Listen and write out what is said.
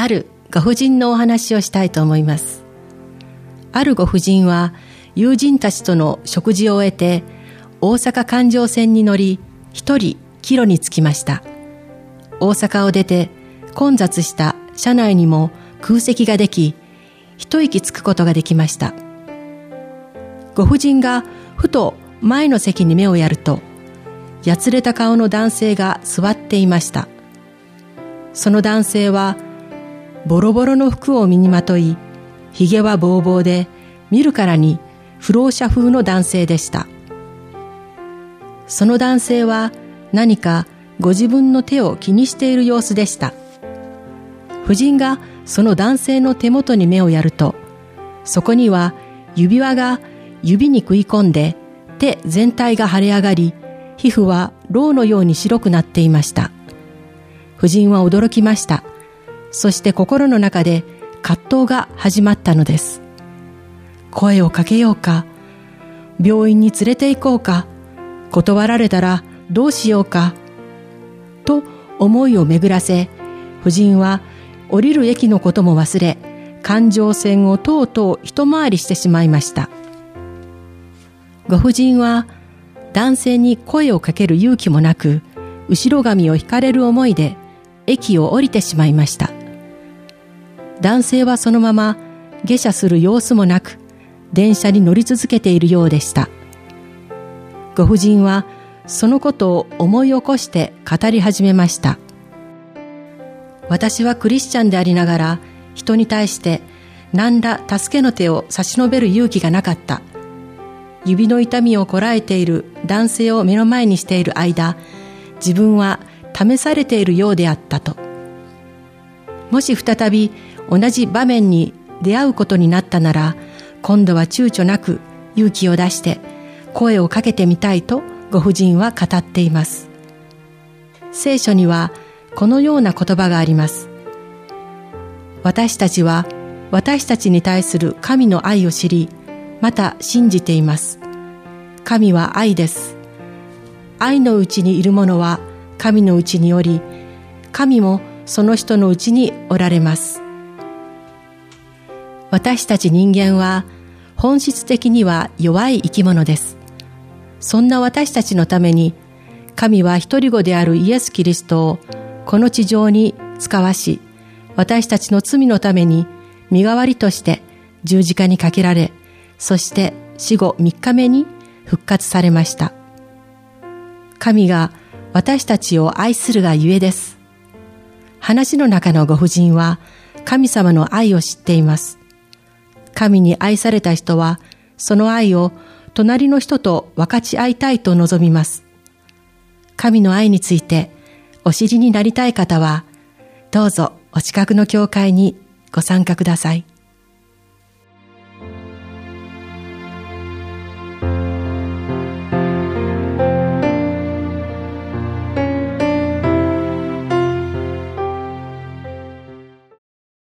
あるご婦人のお話をしたいと思います。あるご婦人は友人たちとの食事を終えて大阪環状線に乗り一人帰路に着きました。大阪を出て混雑した車内にも空席ができ一息つくことができました。ご婦人がふと前の席に目をやるとやつれた顔の男性が座っていました。その男性はボロボロの服を身にまとい、髭はぼうぼうで、見るからに不老者風の男性でした。その男性は何かご自分の手を気にしている様子でした。夫人がその男性の手元に目をやると、そこには指輪が指に食い込んで手全体が腫れ上がり、皮膚はろうのように白くなっていました。夫人は驚きました。そして心の中で葛藤が始まったのです。声をかけようか、病院に連れて行こうか、断られたらどうしようか、と思いを巡らせ、夫人は降りる駅のことも忘れ、環状線をとうとう一回りしてしまいました。ご婦人は男性に声をかける勇気もなく、後ろ髪を引かれる思いで駅を降りてしまいました。男性はそのまま下車する様子もなく、電車に乗り続けているようでした。ご婦人はそのことを思い起こして語り始めました。私はクリスチャンでありながら人に対して何ら助けの手を差し伸べる勇気がなかった。指の痛みをこらえている男性を目の前にしている間、自分は試されているようであったと。もし再び同じ場面に出会うことになったなら、今度は躊躇なく勇気を出して声をかけてみたいとご婦人は語っています。聖書にはこのような言葉があります。私たちは私たちに対する神の愛を知り、また信じています。神は愛です。愛のうちにいる者は神のうちにおり、神もその人のうちにおられます。私たち人間は本質的には弱い生き物です。そんな私たちのために神は一人子であるイエス・キリストをこの地上に使わし、私たちの罪のために身代わりとして十字架にかけられ、そして死後三日目に復活されました。神が私たちを愛するがゆえです。話の中のご婦人は神様の愛を知っています。神に愛された人は、その愛を隣の人と分かち合いたいと望みます。神の愛についてお知りになりたい方は、どうぞお近くの教会にご参加ください。